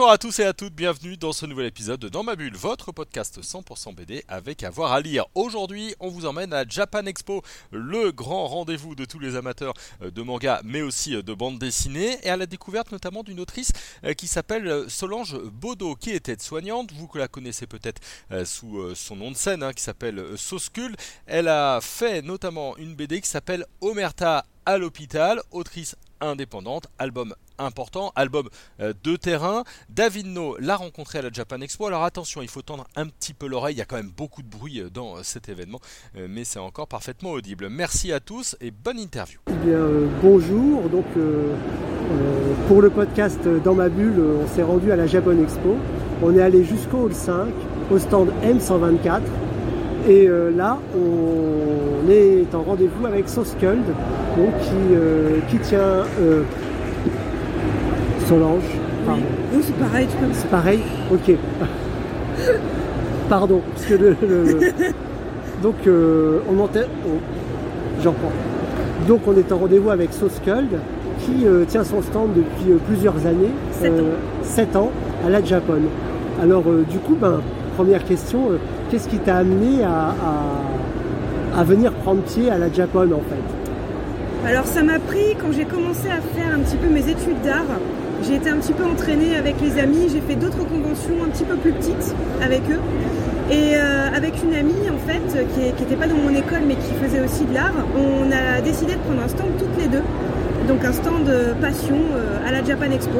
Bonjour à tous et à toutes, bienvenue dans ce nouvel épisode de Dans ma bulle, votre podcast 100% BD avec avoir à lire. Aujourd'hui, on vous emmène à Japan Expo, le grand rendez-vous de tous les amateurs euh, de manga mais aussi euh, de bande dessinée et à la découverte notamment d'une autrice euh, qui s'appelle Solange Bodo qui est aide-soignante, vous la connaissez peut-être sous son nom de scène hein, qui s'appelle Soskull. Elle a fait notamment une BD qui s'appelle Omerta à l'hôpital, autrice indépendante, album important, album euh, de terrain. David No l'a rencontré à la Japan Expo. Alors attention, il faut tendre un petit peu l'oreille, il y a quand même beaucoup de bruit euh, dans euh, cet événement, mais c'est encore parfaitement audible. Merci à tous et bonne interview. Eh bien, bonjour, donc pour le podcast Dans ma bulle, on s'est rendu à la Japan Expo. On est allé jusqu'au hall 5, au stand M124. Et là, on est en rendez-vous avec Soskuld, donc qui, qui tient Solange. C'est pareil, tu peux. C'est pareil Ok. Pardon, parce que le. Donc, euh, on montait. J'en prends. Donc, on est en rendez-vous avec Soskuld, qui euh, tient son stand depuis euh, plusieurs années. 7 ans. 7 ans à la Japon. Alors, du coup, ben, première question, qu'est-ce qui t'a amené à, à, venir prendre pied à la Japon en fait? Alors, ça m'a pris quand j'ai commencé à faire un petit peu mes études d'art. J'ai été un petit peu entraînée avec les amis, j'ai fait d'autres conventions un petit peu plus petites avec eux. Et euh, avec une amie en fait qui n'était pas dans mon école mais qui faisait aussi de l'art, on a décidé de prendre un stand toutes les deux. Donc un stand de passion euh, à la Japan Expo.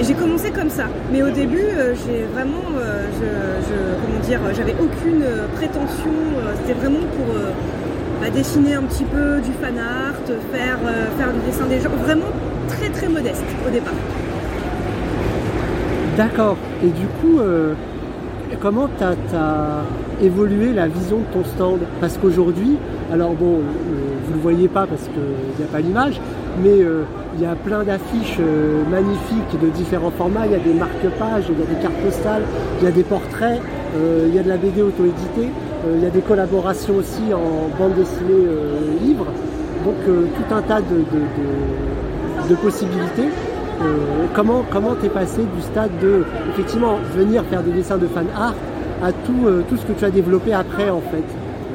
Et j'ai commencé comme ça. Mais au début, euh, j'ai vraiment, comment dire, j'avais aucune prétention. C'était vraiment pour bah, dessiner un petit peu du fan art, faire, faire du dessin des gens. Vraiment très très modeste au départ. D'accord. Et du coup, euh, comment tu as, évolué la vision de ton stand? Parce qu'aujourd'hui, alors bon, euh, vous ne le voyez pas parce qu'il n'y a pas l'image, mais euh, il y a plein d'affiches magnifiques de différents formats. Il y a des marque-pages, il y a des cartes postales, il y a des portraits, il y a de la BD auto-éditée, il y a des collaborations aussi en bande dessinée livre. Donc tout un tas de possibilités. Euh, comment comment t'es passé du stade de effectivement venir faire des dessins de fan art à tout, euh, ce que tu as développé après en fait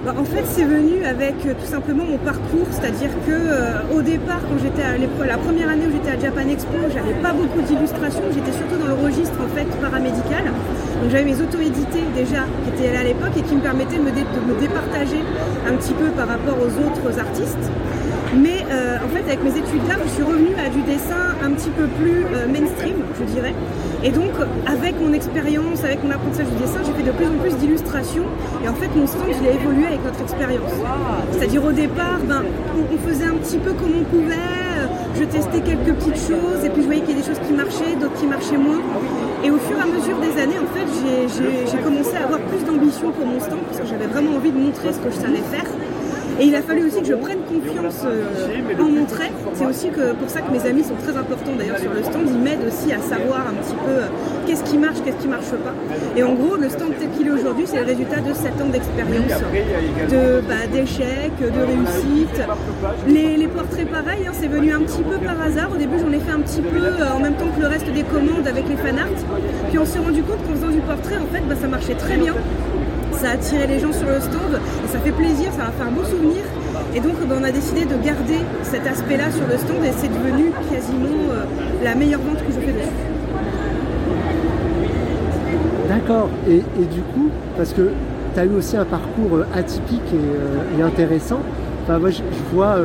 bah, en fait, c'est venu avec euh, tout simplement mon parcours, c'est-à-dire que au départ, quand j'étais à la première année où j'étais à Japan Expo, j'avais pas beaucoup d'illustrations, j'étais surtout dans le registre en fait paramédical. Donc j'avais mes auto-édités déjà qui étaient à l'époque et qui me permettaient de me départager un petit peu par rapport aux autres artistes. Mais euh, en fait, avec mes études d'art, je suis revenue à du dessin un petit peu plus euh, mainstream, je dirais. Et donc, avec mon expérience, avec mon apprentissage du dessin, j'ai fait de plus en plus d'illustrations. Et en fait, mon stand, il a évolué avec notre expérience. C'est-à-dire, au départ, ben, on, faisait un petit peu comme on pouvait. Je testais quelques petites choses, et puis je voyais qu'il y a des choses qui marchaient, d'autres qui marchaient moins. Et au fur et à mesure des années, en fait, j'ai commencé à avoir plus d'ambition pour mon stand, parce que j'avais vraiment envie de montrer ce que je savais faire. Et il a fallu aussi que je prenne confiance euh, en mon trait. C'est aussi que, pour ça que mes amis sont très importants d'ailleurs sur le stand. Ils m'aident aussi à savoir un petit peu euh, qu'est-ce qui marche, qu'est-ce qui marche pas. Et en gros, le stand tel qu'il est aujourd'hui, c'est le résultat de 7 ans d'expérience, bah, d'échecs, de réussites. Les, portraits pareils, hein, c'est venu un petit peu par hasard. Au début, j'en ai fait un petit peu euh, en même temps que le reste des commandes avec les fanarts. Puis on s'est rendu compte qu'en faisant du portrait, en fait, bah, ça marchait très bien ça a attiré les gens sur le stand et ça fait plaisir, ça va faire un beau souvenir. Et donc ben, on a décidé de garder cet aspect-là sur le stand et c'est devenu quasiment euh, la meilleure vente que je fais. D'accord. Et, du coup, parce que tu as eu aussi un parcours euh, atypique et, euh, intéressant, enfin, moi je, vois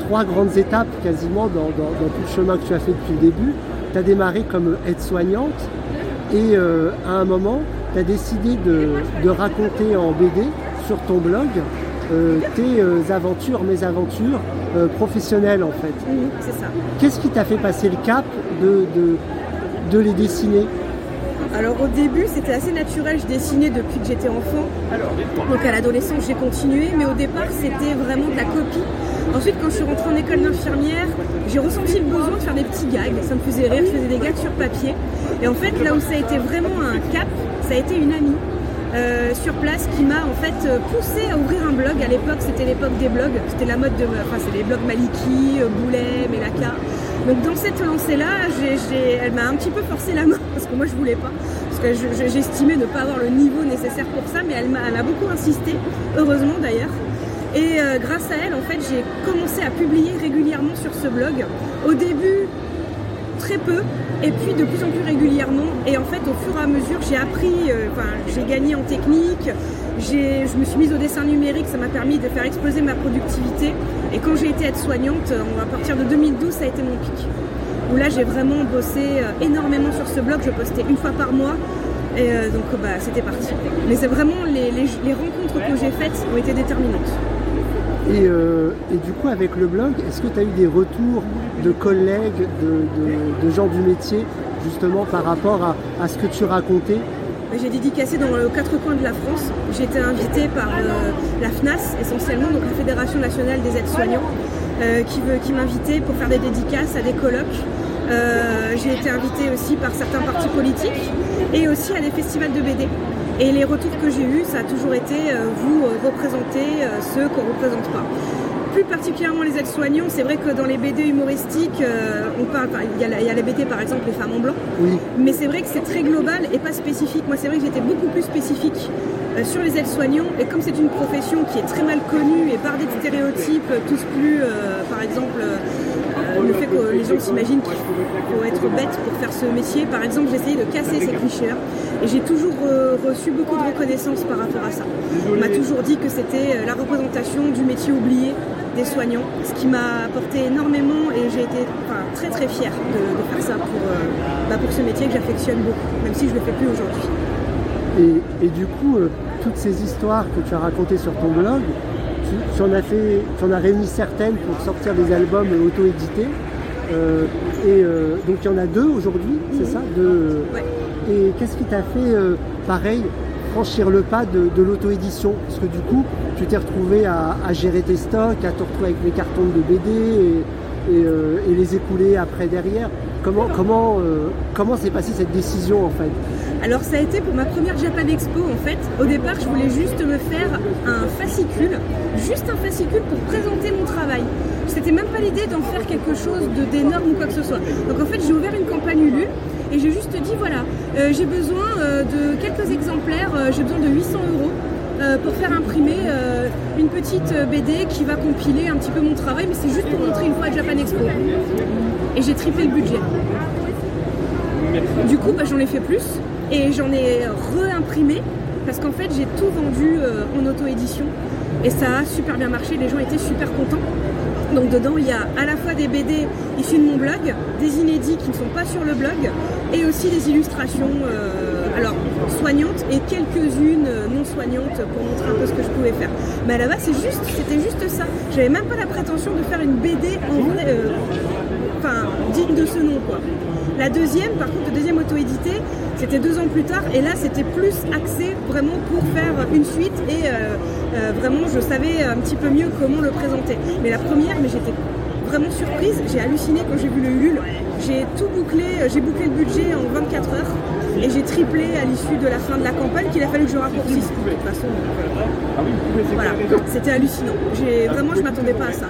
trois grandes étapes quasiment dans, tout le chemin que tu as fait depuis le début. Tu as démarré comme aide-soignante et à un moment, tu as décidé de, raconter en BD sur ton blog euh, tes euh, aventures, mes aventures euh, professionnelles en fait. c'est ça. Qu'est-ce qui t'a fait passer le cap de, de, les dessiner? Alors au début c'était assez naturel, je dessinais depuis que j'étais enfant. Donc à l'adolescence j'ai continué, mais au départ c'était vraiment de la copie. Ensuite quand je suis rentrée en école d'infirmière, j'ai ressenti le besoin de faire des petits gags. Ça me faisait rire, je faisais des gags sur papier. Et en fait, là où ça a été vraiment un cap, ça a été une amie. euh, sur place qui m'a en fait euh, poussé à ouvrir un blog. À l'époque, c'était l'époque des blogs, c'était la mode de, enfin c'est les blogs Maliki, euh, Boulet, Melaka. Donc dans cette lancée-là, elle m'a un petit peu forcé la main parce que moi je voulais pas, parce que je- je- j'estimais ne pas avoir le niveau nécessaire pour ça, mais elle m'a beaucoup insisté, heureusement d'ailleurs. Et grâce à elle, en fait, j'ai commencé à publier régulièrement sur ce blog. Au début, très peu, et puis de plus en plus régulièrement. Et en fait, au fur et à mesure, j'ai appris, euh, enfin, j'ai gagné en technique, je me suis mise au dessin numérique, ça m'a permis de faire exploser ma productivité. Et quand j'ai été aide-soignante, à partir de 2012, ça a été mon pic. Où là, j'ai vraiment bossé euh, énormément sur ce blog, je postais une fois par mois. Et euh, donc, bah, c'était parti. Mais c'est vraiment les- les rencontres que j'ai faites ont été déterminantes. Et, euh, et du coup, avec le blog, est-ce que tu as eu des retours de collègues, de, gens du métier, justement par rapport à, ce que tu racontais? J'ai dédicacé dans les quatre coins de la France. J'ai été invitée par euh, la FNAS essentiellement, donc la Fédération nationale des aides-soignants, euh, qui, veut- qui pour faire des dédicaces à des colloques. J'ai été invitée aussi par certains partis politiques et aussi à des festivals de BD. Et les retours que j'ai eus, ça a toujours été euh, vous euh, représentez euh, ceux qu'on ne représente pas. Plus particulièrement les aides-soignants, c'est vrai que dans les BD humoristiques, euh, on parle, il y, a la- il y a la BD par exemple Les femmes en blanc, Oui. mais c'est vrai que c'est très global et pas spécifique. Moi, c'est vrai que j'étais beaucoup plus spécifique euh, sur les aides-soignants. Et comme c'est une profession qui est très mal connue et par des stéréotypes, tous plus, euh, par exemple, le fait que les gens s'imaginent qu'il faut être bête pour faire ce métier. Par exemple, j'ai essayé de casser ces clichés et j'ai toujours euh, reçu beaucoup de reconnaissance par rapport à ça. On m'a toujours dit que c'était euh, la représentation du métier oublié des soignants, ce qui m'a apporté énormément et j'ai été très très fière de, faire ça pour, euh, bah, pour ce métier que j'affectionne beaucoup, même si je ne le fais plus aujourd'hui. Et, du coup, euh, toutes ces histoires que tu as racontées sur ton blog, tu, en as fait, tu en as réuni certaines pour sortir des albums euh, auto-édités. Euh, et euh, donc il y en a deux aujourd'hui, c'est ça deux, Ouais. Et qu'est-ce qui t'a fait, euh, pareil, franchir le pas de, de l'auto-édition? Parce que du coup, tu t'es retrouvé à, à gérer tes stocks, à te retrouver avec les cartons de BD et, et, euh, et les écouler après derrière. Comment comment euh, comment s'est passée cette décision en fait? Alors ça a été pour ma première Japan Expo en fait. Au départ, je voulais juste me faire un fascicule, juste un fascicule pour présenter mon travail. C'était même pas l'idée d'en faire quelque chose d'énorme ou quoi que ce soit. Donc en fait, j'ai ouvert une campagne Ulu et j'ai juste dit voilà, euh, j'ai besoin euh, de quelques exemplaires, euh, j'ai besoin de 800 euros. euh, pour faire imprimer euh, une petite euh, BD qui va compiler un petit peu mon travail, mais c'est juste pour montrer une fois à Japan Expo. Et j'ai triplé le budget. Du coup, bah, j'en ai fait plus et j'en ai réimprimé parce qu'en fait, j'ai tout vendu euh, en auto-édition et ça a super bien marché. Les gens étaient super contents. Donc dedans, il y a à la fois des BD issus de mon blog, des inédits qui ne sont pas sur le blog et aussi des illustrations euh, alors soignantes et quelques-unes euh, non soignantes pour montrer un peu ce que je pouvais faire. Mais base, c'est juste, c'était juste ça. J'avais même pas la prétention de faire une BD enfin digne de ce nom quoi. La deuxième, par auto-édité, c'était deux ans plus tard, et là c'était plus axé vraiment pour faire une suite, et euh, euh, vraiment je savais un petit peu mieux comment le présenter. Mais la première, mais j'étais vraiment surprise, j'ai halluciné quand j'ai vu le Ulule. J'ai tout bouclé, euh, j'ai bouclé le budget en 24 heures, et j'ai triplé à l'issue de la fin de la campagne qu'il a fallu que je raccourcisse de toute façon. donc, euh, voilà, c'était hallucinant. J'ai vraiment, je m'attendais pas à ça.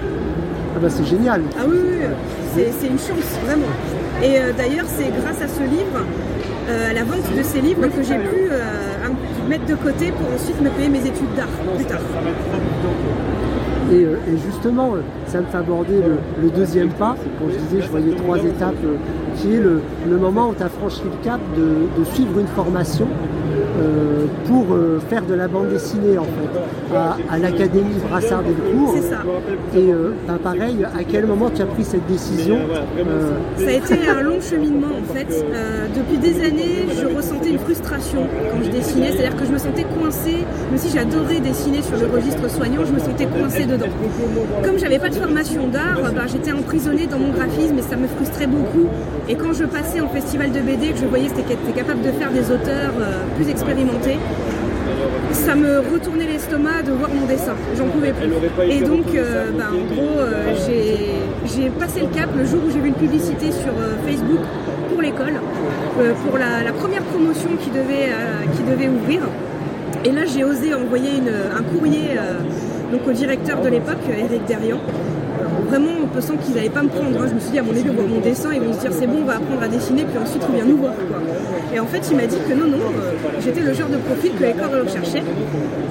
Ah bah c'est génial. Ah oui, oui, oui. C'est, c'est une chance, vraiment. Et euh, d'ailleurs, c'est grâce à ce livre, euh, à la vente de ces livres, que j'ai pu euh, mettre de côté pour ensuite me payer mes études d'art plus tard. Et, et justement, ça me fait aborder le, le deuxième pas. Quand je disais, je voyais trois étapes, qui est le, le moment où tu as franchi le cap de, de suivre une formation euh, pour euh, faire de la bande dessinée en fait, à, à l'Académie Brassard Delcourt. C'est ça. Et euh, bah, pareil, à quel moment tu as pris cette décision Ça a été un long cheminement en fait. Depuis des années, je ressentais une frustration quand je dessinais, c'est-à-dire que je me sentais coincée, même si j'adorais dessiner sur le registre soignant, je me sentais coincée dedans. Comme j'avais pas de formation d'art, ben, j'étais emprisonnée dans mon graphisme et ça me frustrait beaucoup. Et quand je passais en festival de BD, que je voyais que j'étais capable de faire des auteurs plus expérimentés, ça me retournait l'estomac de voir mon dessin. J'en pouvais plus. Et donc, euh, bah, en gros, euh, j'ai- passé le cap le jour où j'ai vu une publicité sur euh, Facebook pour l'école, pour la, première promotion qui devait, devait ouvrir. Et là, j'ai osé envoyer un courrier donc au directeur de l'époque, Eric Derian. Vraiment, en pensant qu'ils n'allaient pas me prendre. hein. Je me suis dit, à mon avis, voir mon dessin, ils vont se dire, c'est bon, on va apprendre à dessiner, puis ensuite, il vient nous voir. quoi. Et en fait, il m'a dit que non, non, euh, j'étais le genre de profil que l'école recherchait.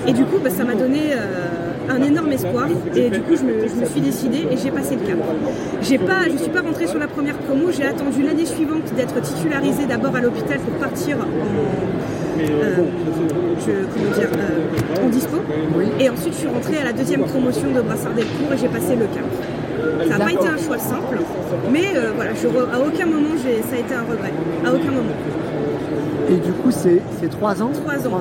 Et du coup, bah, ça m'a donné euh, un énorme espoir. Et du coup, je me, je me suis décidée et j'ai passé le cap. J'ai pas, je ne suis pas rentrée sur la première promo. J'ai attendu l'année suivante d'être titularisée d'abord à l'hôpital pour partir en, euh, je, comment dire, euh, en dispo. Et ensuite, je suis rentrée à la deuxième promotion de Brassard Delcourt et j'ai passé le cap. Ça n'a pas été un choix simple, mais euh, voilà, je à aucun moment ça a été un regret. À aucun moment. Et du coup, c'est c'est trois ans Trois ans.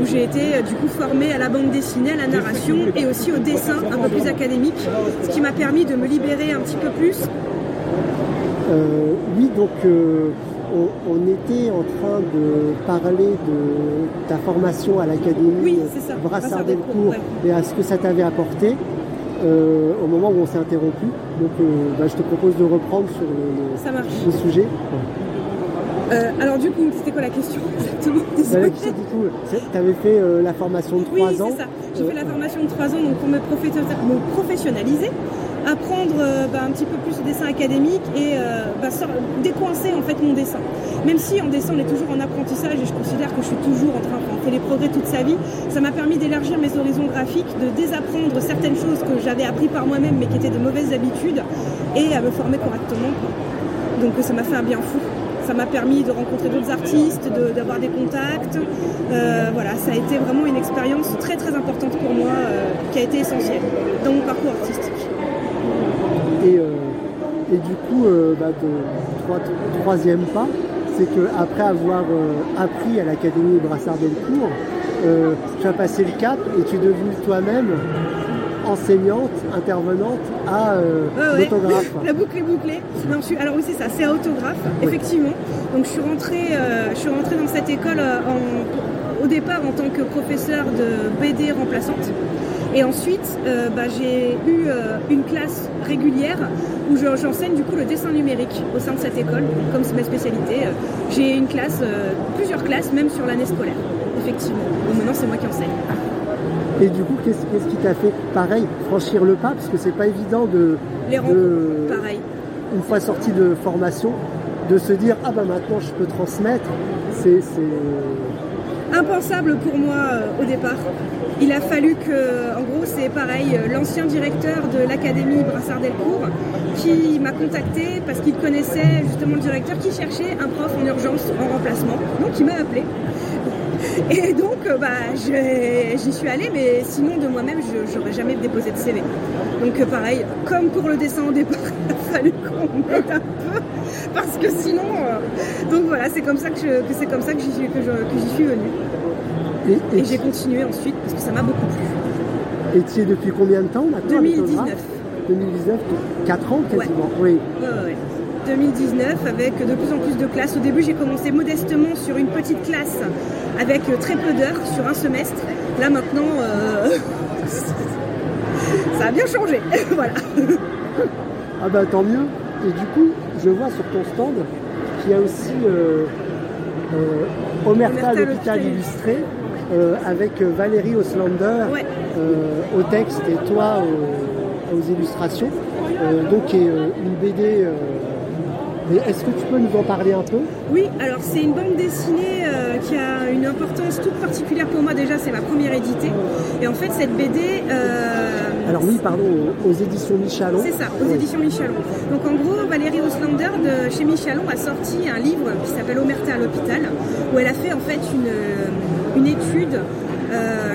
Où j'ai été euh, du coup formée à la bande dessinée, à la narration et aussi au dessin un peu plus académique, ce qui m'a permis de me libérer un petit peu plus. Euh, oui, donc euh, on, on était en train de parler de ta formation à l'académie Oui, c'est ça, Brassard Brassard Delcourt Delcourt, et à ce que ça t'avait apporté euh, au moment où on s'est interrompu. Donc euh, bah, je te propose de reprendre sur le, Ça marche. le sujet. Euh, alors du coup, c'était quoi la question exactement Bah, la question, du coup, tu avais fait euh, la formation de Oui, trois c'est ans. ça. J'ai fait la formation de 3 ans donc pour me, professionnaliser, apprendre euh, bah, un petit peu plus le dessin académique et euh, bah, décoincer en fait mon dessin. Même si en dessin on est toujours en apprentissage et je considère que je suis toujours en train de faire les progrès toute sa vie, ça m'a permis d'élargir mes horizons graphiques, de désapprendre certaines choses que j'avais appris par moi-même mais qui étaient de mauvaises habitudes et à me former correctement. quoi. Donc ça m'a fait un bien fou. Ça m'a permis de rencontrer d'autres artistes, d'avoir des contacts. Euh, voilà, ça a été vraiment une expérience très très importante pour moi, euh, qui a été essentielle dans mon parcours artistique. Et, euh, et du coup, bah, troisième pas, c'est que après avoir appris à l'Académie Brassard Delcourt, euh, tu as passé le cap et tu es devenue toi-même enseignante, intervenante à euh, ouais. l'autographe. La boucle est bouclée. Non, je suis- alors oui, c'est ça, c'est autographe, effectivement. Donc je suis rentrée, euh, je suis rentrée dans cette école euh, en- au départ en tant que professeur de BD remplaçante. Et ensuite, euh, bah, j'ai eu euh, une classe régulière où je- j'enseigne du coup le dessin numérique au sein de cette école, comme c'est ma spécialité. euh, j'ai une classe, plusieurs classes, même sur l'année scolaire, effectivement. Donc maintenant, c'est moi qui enseigne. Et du coup, qu'est-ce qui t'a fait, pareil, franchir le pas? Parce que c'est pas évident de, Les de- pareil. une fois sorti de formation, de se dire ah bah maintenant je peux transmettre. C'est impensable pour moi euh, au départ. Il a fallu que, en gros, c'est pareil, euh, l'ancien directeur de l'académie Brassard Delcourt qui m'a contacté parce qu'il connaissait justement le directeur qui cherchait un prof en urgence en remplacement. Donc il m'a appelé. Et donc, euh, bah, j'y suis allée, mais sinon de moi-même, je n'aurais jamais déposé de CV. Donc euh, pareil, comme pour le dessin au départ, il a fallu qu'on m'aide un peu, parce que sinon, euh, donc voilà, c'est comme ça que, je- que c'est comme ça que j'y suis, que je- que j'y suis venue. Et, Et j'ai continué ensuite parce que ça m'a beaucoup plu. et tu es depuis combien de temps maintenant à 2019. l'autographe 2019, 4 ans quasiment. Oui. Ouais, ouais, ouais. 2019 avec de plus en plus de classes. Au début, j'ai commencé modestement sur une petite classe avec euh, très peu d'heures sur un semestre. Là maintenant, euh, ça a bien changé. voilà. Ah bah tant mieux. Et du coup, je vois sur ton stand qu'il y a aussi euh, euh, Omerta l'hôpital illustré euh, avec Valérie Oslander Ouais. au texte et toi aux, illustrations. Donc une BD. Est-ce que tu peux nous en parler un peu? Oui, alors c'est une bande dessinée euh, qui a une importance toute particulière pour moi. Déjà, c'est ma première éditée. Et en fait, cette BD. euh, Alors oui, pardon, aux, éditions Michalon. C'est ça, aux Oui. éditions Michalon. Donc en gros, Valérie Oslander de chez Michalon a sorti un livre qui s'appelle Omerta à l'hôpital, où elle a fait en fait une, euh, une étude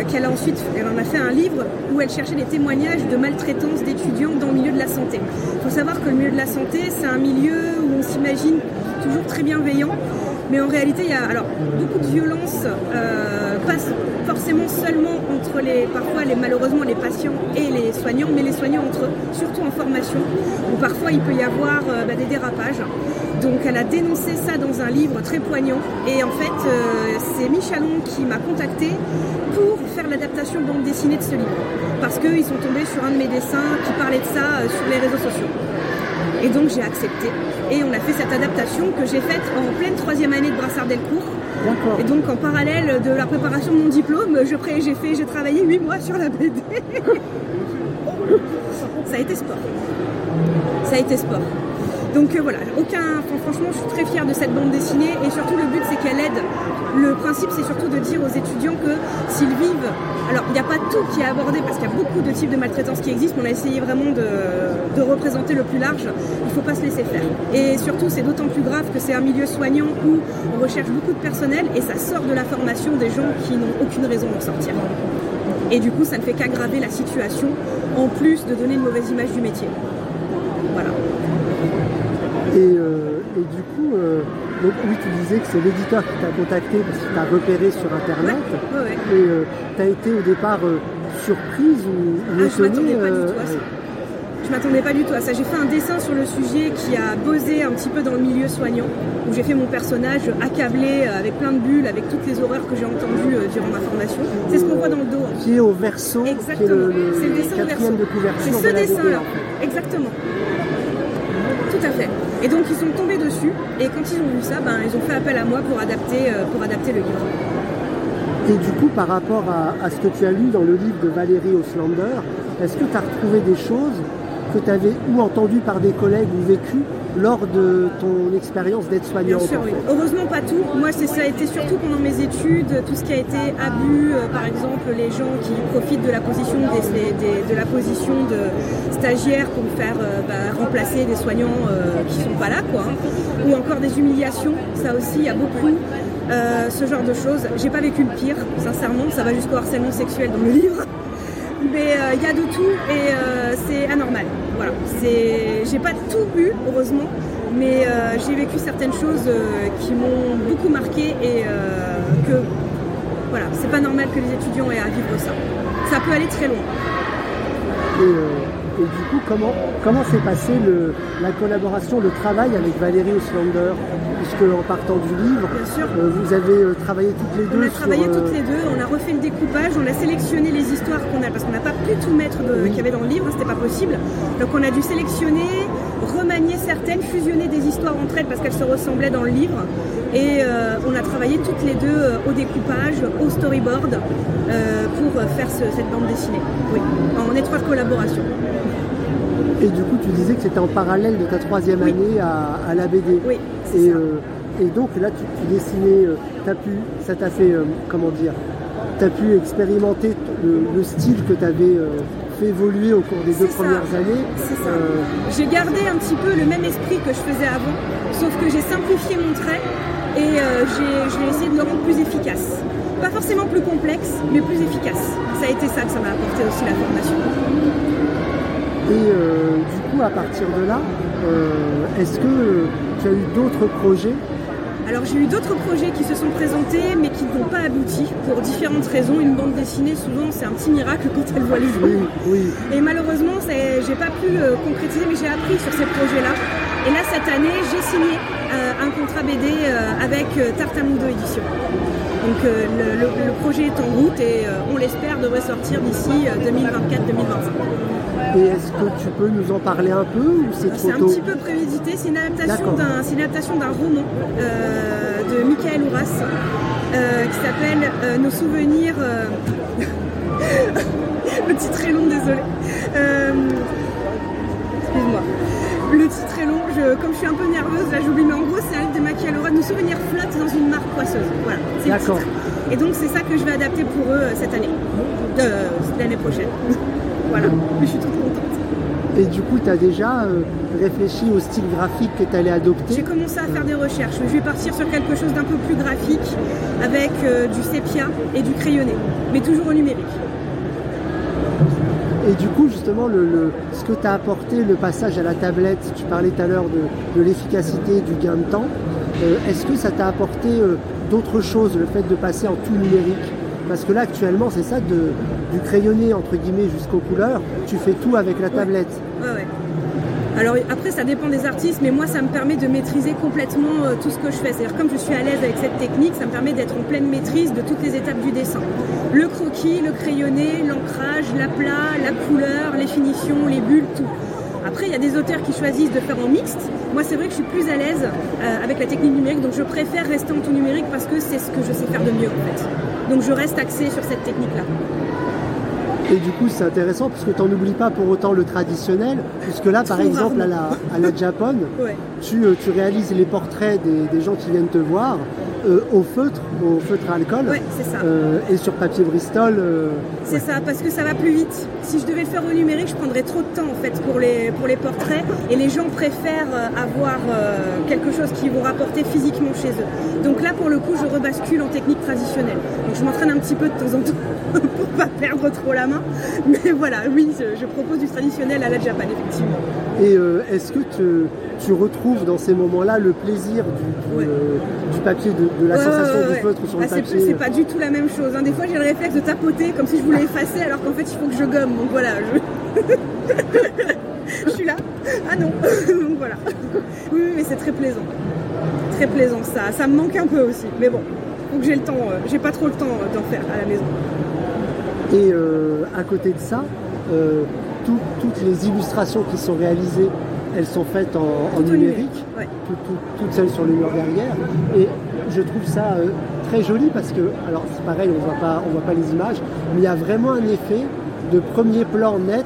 qu'elle a ensuite, elle en a fait un livre où elle cherchait des témoignages de maltraitance d'étudiants dans le milieu de la santé. Il faut savoir que le milieu de la santé, c'est un milieu où on s'imagine toujours très bienveillant, Mais en réalité, il y a beaucoup de violence, euh, forcément seulement entre les, parfois les, malheureusement les patients et les soignants, mais les soignants entre eux, surtout en formation, où parfois il peut y avoir euh, bah, des dérapages. Donc elle a dénoncé ça dans un livre très poignant. Et en fait, euh, c'est Michalon qui m'a contacté pour faire l'adaptation bande dessinée de ce livre. Parce qu'ils sont tombés sur un de mes dessins qui parlait de ça euh, sur les réseaux sociaux. Et donc j'ai accepté. Et on a fait cette adaptation que j'ai faite en pleine troisième année de Brassard Delcourt. D'accord. Et donc en parallèle de la préparation de mon diplôme, je pré- j'ai fait, j'ai travaillé huit mois sur la BD. ça a été sport. Ça a été sport. Donc euh, voilà, aucun, franchement, je suis très fière de cette bande dessinée et surtout le but c'est qu'elle aide. Le principe c'est surtout de dire aux étudiants que s'ils vivent, alors il n'y a pas tout qui est abordé parce qu'il y a beaucoup de types de maltraitance qui existent, mais on a essayé vraiment de, de représenter le plus large. Il ne faut pas se laisser faire. Et surtout c'est d'autant plus grave que c'est un milieu soignant où on recherche beaucoup de personnel et ça sort de la formation des gens qui n'ont aucune raison d'en sortir. Et du coup ça ne fait qu'aggraver la situation en plus de donner une mauvaise image du métier. Voilà. Et, euh, et du coup, euh, donc, oui, tu disais que c'est l'éditeur qui t'a contacté parce qu'il t'a repéré sur Internet. Ouais, ouais. Et tu as été au départ euh, surprise ou, Ah, je m'attendais étonnée pas du euh, tout à ça. Je m'attendais pas du tout à ça. J'ai fait un dessin sur le sujet qui a buzzé un petit peu dans le milieu soignant, où j'ai fait mon personnage accablé euh, avec plein de bulles, avec toutes les horreurs que j'ai entendues euh, durant ma formation. C'est ce qu'on voit dans le dos. qui est au verso, Exactement. le C'est le dessin au verso. de C'est ce dessin-là. en fait. Exactement. Tout à fait. Et donc ils sont tombés dessus, et quand ils ont vu ça, ben, ils ont fait appel à moi pour adapter, euh, pour adapter le livre. Et du coup, par rapport à, à ce que tu as lu dans le livre de Valérie Oslander, est-ce que tu as retrouvé des choses que tu avais ou entendues par des collègues ou vécues lors de ton expérience Bien d'aide-soignante sûr, oui. Heureusement pas tout. Moi, c'est ça a été surtout pendant mes études, tout ce qui a été abus, euh, par exemple, les gens qui profitent de la position des, des- de la position de stagiaire pour faire euh, bah, remplacer des soignants euh, qui sont pas là, quoi. hein. Ou encore des humiliations. Ça aussi, il y a beaucoup. euh, ce genre de choses. J'ai pas vécu le pire, sincèrement. Ça va jusqu'au harcèlement sexuel dans le livre. Euh, il y a de tout et euh, c'est anormal. Voilà. J'ai pas tout eu, heureusement, mais euh, j'ai vécu certaines choses qui m'ont beaucoup marqué et que voilà, c'est pas normal que les étudiants aient à vivre ça. Ça peut aller très loin. Et du coup, comment, comment s'est passé le, la collaboration, le travail avec Valérie Oslander? Puisque en partant du livre, euh, vous avez euh, travaillé toutes les deux On a travaillé euh, toutes les deux, on a refait le découpage, on a sélectionné les histoires qu'on a, parce qu'on n'a pas pu tout mettre qu'il y avait dans le livre, c'était pas possible. Donc on a dû sélectionner, remanier certaines, fusionner des histoires entre elles parce qu'elles se ressemblaient dans le livre. Et euh, on a travaillé toutes les deux euh, au découpage, au storyboard, euh, pour faire ce- cette bande dessinée. Oui, en étroite collaboration. Et du coup, tu disais que c'était en parallèle de ta troisième Oui. année à, à la BD. Oui, Et, ça. et donc là, tu, tu dessinais, t'as pu, ça t'a fait, comment dire, tu as pu expérimenter le, le style que tu avais fait évoluer au cours des deux ça. premières années. C'est ça. Euh, J'ai gardé un petit peu le même esprit que je faisais avant, sauf que j'ai simplifié mon trait et euh, j'ai- je vais essayer de le rendre plus efficace. Pas forcément plus complexe, mais plus efficace. Ça a été ça que ça m'a apporté aussi la formation. et euh, du coup, à partir de là, euh, est-ce que tu as eu d'autres projets? Alors j'ai eu d'autres projets qui se sont présentés mais qui n'ont pas abouti pour différentes raisons. Une bande dessinée, souvent, c'est un petit miracle quand elle voit les Oui, jour. oui. Et malheureusement, j'ai pas pu euh, concrétiser, mais j'ai appris sur ces projets-là. Et là, cette année, j'ai signé un contrat BD euh, avec euh, Tartamundo Édition. Donc euh, le, le- le projet est en route et euh, on l'espère devrait sortir d'ici euh, 2024-2025. Et est-ce que tu peux nous en parler un peu ou c'est un petit peu prémédité, c'est une adaptation d'un roman euh, de Michael Ouras euh, qui s'appelle euh, Nos souvenirs. euh, Le titre est long, désolé. Le titre est long, je, comme je suis un peu nerveuse, là j'oublie, mais en gros c'est un livre de Michael Ouras. Nos souvenirs flottent dans une mare poisseuse. Voilà, c'est le D'accord. titre. Et donc c'est ça que je vais adapter pour eux euh, cette année. Euh, l'année prochaine. voilà, je suis toute contente. Et du coup, tu as déjà euh, réfléchi au style graphique que tu allais J'ai adopter commencé à faire des recherches. Je vais partir sur quelque chose d'un peu plus graphique, avec euh, du sépia et du crayonné, mais toujours au numérique. Et du coup, justement, le, le- ce que tu as apporté, le passage à la tablette, tu parlais tout à l'heure de, de l'efficacité, du gain de temps. euh, est-ce que ça t'a apporté euh, d'autres choses, le fait de passer en tout numérique? Parce que là, actuellement, c'est ça, de, du crayonné, entre guillemets, jusqu'aux couleurs, tu fais tout avec la tablette. Ouais, ouais. Alors après, ça dépend des artistes, mais moi, ça me permet de maîtriser complètement euh, tout ce que je fais. C'est-à-dire, comme je suis à l'aise avec cette technique, ça me permet d'être en pleine maîtrise de toutes les étapes du dessin. Le croquis, le crayonné, l'ancrage, l'aplat, la couleur, les finitions, les bulles, tout. Après, il y a des auteurs qui choisissent de faire en mixte. Moi, c'est vrai que je suis plus à l'aise euh, avec la technique numérique, donc je préfère rester en tout numérique parce que c'est ce que je sais faire de mieux, en fait. Donc je reste axée sur cette technique-là. Et du coup, c'est intéressant parce que tu n'en oublies pas pour autant le traditionnel, puisque là, par exemple, à la, à la Japon, Ouais. tu, euh, tu réalises les portraits des, des gens qui viennent te voir euh, au feutre, au feutre à alcool, Ouais, c'est ça. euh, et sur papier Bristol. euh, C'est ça, parce que ça va plus vite. Si je devais le faire au numérique, je prendrais trop de temps en fait pour les, pour les portraits et les gens préfèrent avoir quelque chose qui vont rapporter physiquement chez eux. Donc là, pour le coup, je rebascule en technique traditionnelle. Donc je m'entraîne un petit peu de temps en temps pour pas perdre trop la main. Mais voilà, oui, je, je propose du traditionnel à la Japan, effectivement. Et est-ce que tu, tu retrouves dans ces moments-là le plaisir du, du, Ouais. du papier, de, de la Ouais, sensation ouais, du feutre sur Ah, le c'est- papier C'est pas du tout la même chose. hein. Des fois, j'ai le réflexe de tapoter comme si je voulais effacer, alors qu'en fait, il faut que je gomme. Donc voilà, je, je suis là. Ah non. Donc voilà. Oui, mais c'est très plaisant. Très plaisant. Ça, ça me manque un peu aussi. Mais bon, faut que j'ai le temps. euh, J'ai pas trop le temps euh, d'en faire à la maison. Et euh, à côté de ça, euh, tout- toutes les illustrations qui sont réalisées, elles sont faites en, numérique, Ouais. tout- tout- toutes celles sur le mur derrière. Et je trouve ça euh, très joli parce que, alors c'est pareil, on voit pas, on voit pas les images, mais il y a vraiment un effet de premier plan net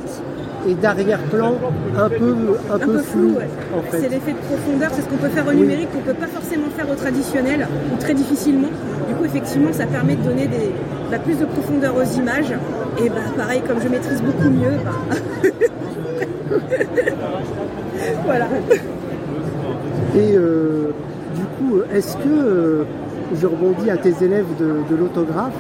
et d'arrière-plan un peu, un Un peu peu flou, flou, ouais. en C'est fait. l'effet de profondeur, c'est ce qu'on peut faire au Oui. numérique qu'on peut pas forcément faire au traditionnel ou très difficilement. Du coup, effectivement, ça permet de donner des, bah, plus de profondeur aux images. Et bah, pareil, comme je maîtrise beaucoup mieux, bah... voilà. Et euh, du coup, est-ce que, euh, je rebondis à tes élèves de, de l'autographe,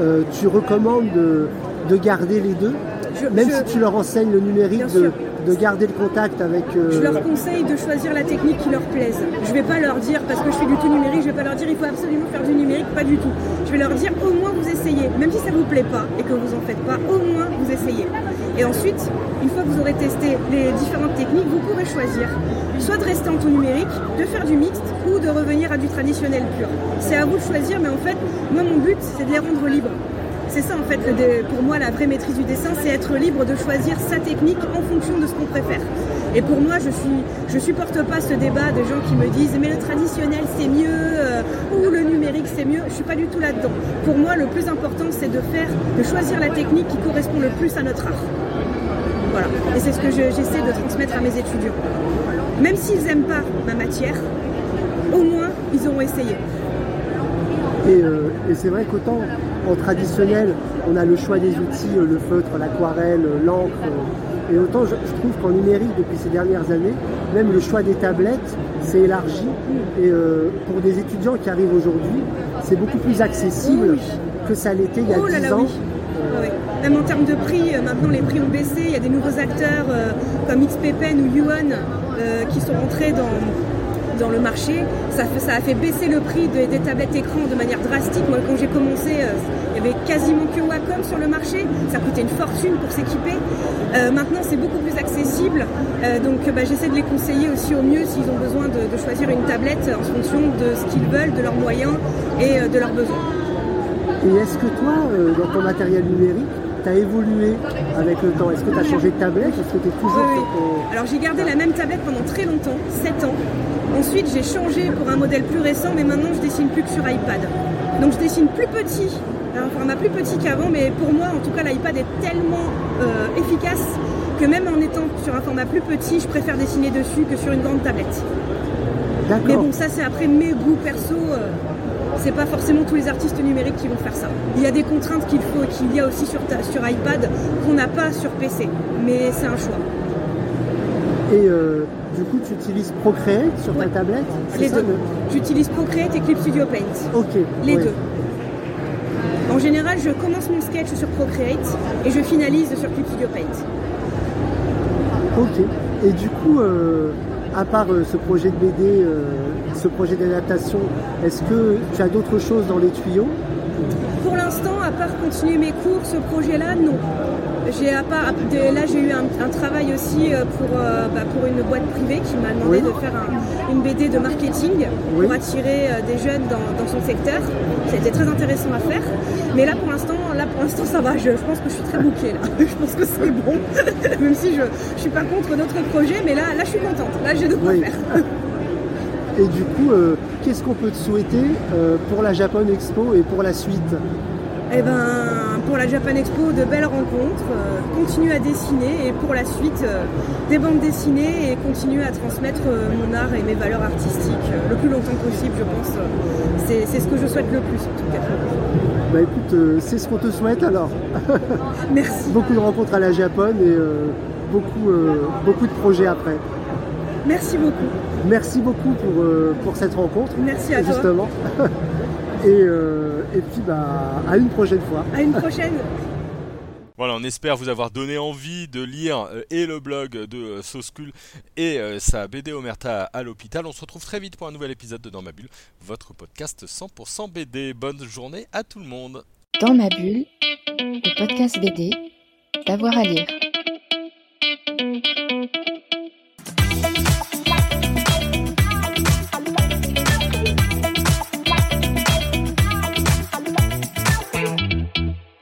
euh, tu recommandes de, de garder les deux Je- Même je- si tu leur enseignes le numérique, Bien de, sûr. De garder le contact avec... euh, Je leur conseille de choisir la technique qui leur plaise. Je vais pas leur dire, parce que je fais du tout numérique, je vais pas leur dire il faut absolument faire du numérique, pas du tout. Je vais leur dire au moins vous essayez, même si ça vous plaît pas et que vous en faites pas, au moins vous essayez. Et ensuite, une fois que vous aurez testé les différentes techniques, vous pourrez choisir soit de rester en tout numérique, de faire du mixte ou de revenir à du traditionnel pur. C'est à vous de choisir, mais en fait, moi mon but c'est de les rendre libres. C'est ça en fait, pour moi la vraie maîtrise du dessin, c'est être libre de choisir sa technique en fonction de ce qu'on préfère. Et pour moi, je suis, je supporte pas ce débat de gens qui me disent mais le traditionnel c'est mieux euh, ou le numérique c'est mieux. Je suis pas du tout là-dedans. Pour moi, le plus important c'est de faire, de choisir la technique qui correspond le plus à notre art. Voilà. Et c'est ce que je- j'essaie de transmettre à mes étudiants. Même s'ils n'aiment pas ma matière, au moins ils auront essayé. Et, euh, et c'est vrai qu'autant en traditionnel, on a le choix des outils, euh, le feutre, l'aquarelle, euh, l'encre. euh, et autant je, trouve qu'en numérique, depuis ces dernières années, même le choix des tablettes s'est élargi. Et euh, pour des étudiants qui arrivent aujourd'hui, c'est beaucoup plus accessible Oui. que ça l'était il y a Oh là 10 là, ans. oui. Ouais. Même en termes de prix, maintenant les prix ont baissé. Il y a des nouveaux acteurs euh, comme XP Pen ou Yuan qui sont rentrés dans, dans le marché. Ça, a fait baisser le prix des, tablettes écran de manière drastique. Moi, quand j'ai commencé, euh, il y avait quasiment que Wacom sur le marché. Ça coûtait une fortune pour s'équiper. Euh, maintenant, c'est beaucoup plus accessible. Euh, donc, bah, j'essaie de les conseiller aussi au mieux s'ils ont besoin de, de choisir une tablette en fonction de ce qu'ils veulent, de leurs moyens et de leurs besoins. Et est-ce que toi, dans ton matériel numérique, tu as évolué avec le temps Est-ce que tu as changé de tablette? Est-ce que tu es toujours Oui, Alors j'ai gardé la même tablette pendant très longtemps, 7 ans. Ensuite j'ai changé pour un modèle plus récent, mais maintenant je dessine plus que sur iPad. Donc je dessine plus petit, un format plus petit qu'avant, mais pour moi en tout cas l'iPad est tellement euh, efficace que même en étant sur un format plus petit, je préfère dessiner dessus que sur une grande tablette. Mais bon, ça c'est après mes goûts perso. euh, c'est pas forcément tous les artistes numériques qui vont faire ça. Il y a des contraintes qu'il faut qu'il y a aussi sur, ta- sur iPad qu'on n'a pas sur PC. Mais c'est un choix. Et euh, du coup, tu utilises Procreate sur Ouais. ta tablette? Les ça, deux. le- J'utilise Procreate et Clip Studio Paint. Ok. Les ouais. deux. En général, je commence mon sketch sur Procreate et je finalise sur Clip Studio Paint. Ok. Et du coup, euh, à part euh, ce projet de BD, euh, ce projet d'adaptation, est-ce que tu as d'autres choses dans les tuyaux? Pour l'instant, à part continuer mes cours, ce projet-là, non. J'ai à part, là, j'ai eu un, un, travail aussi euh, pour, euh, bah, pour une boîte privée qui m'a demandé Oui. de faire un- une BD de marketing Oui. pour attirer euh, des jeunes dans, dans son secteur. Été très intéressant à faire. Mais là, pour l'instant, là, pour l'instant, ça va. Je, je pense que je suis très bouquée là. Je pense que c'est bon. Même si je, je suis pas contre d'autres projets, mais là, là, je suis contente. Là, j'ai de quoi Oui. faire. Et du coup, euh, qu'est-ce qu'on peut te souhaiter euh, pour la Japan Expo et pour la suite Eh ben, pour la Japan Expo, de belles rencontres, euh, continuer à dessiner et pour la suite, euh, des bandes dessinées et continuer à transmettre mon art et mes valeurs artistiques le plus longtemps possible, je pense. C'est ce que je souhaite le plus en tout cas. Bah écoute, euh, c'est ce qu'on te souhaite alors. Merci. Beaucoup de rencontres à la Japan et euh, beaucoup, euh, beaucoup de projets après. Merci beaucoup. Merci beaucoup pour, pour cette rencontre. Merci à toi. Justement. et, et puis bah, à une prochaine fois. À une prochaine. Voilà, on espère vous avoir donné envie de lire euh, et le blog de euh, Soscul et euh, sa BD Omerta à l'hôpital. On se retrouve très vite pour un nouvel épisode de Dans ma bulle, votre podcast 100% BD. Bonne journée à tout le monde. Dans ma bulle, le podcast BD, d'avoir à lire.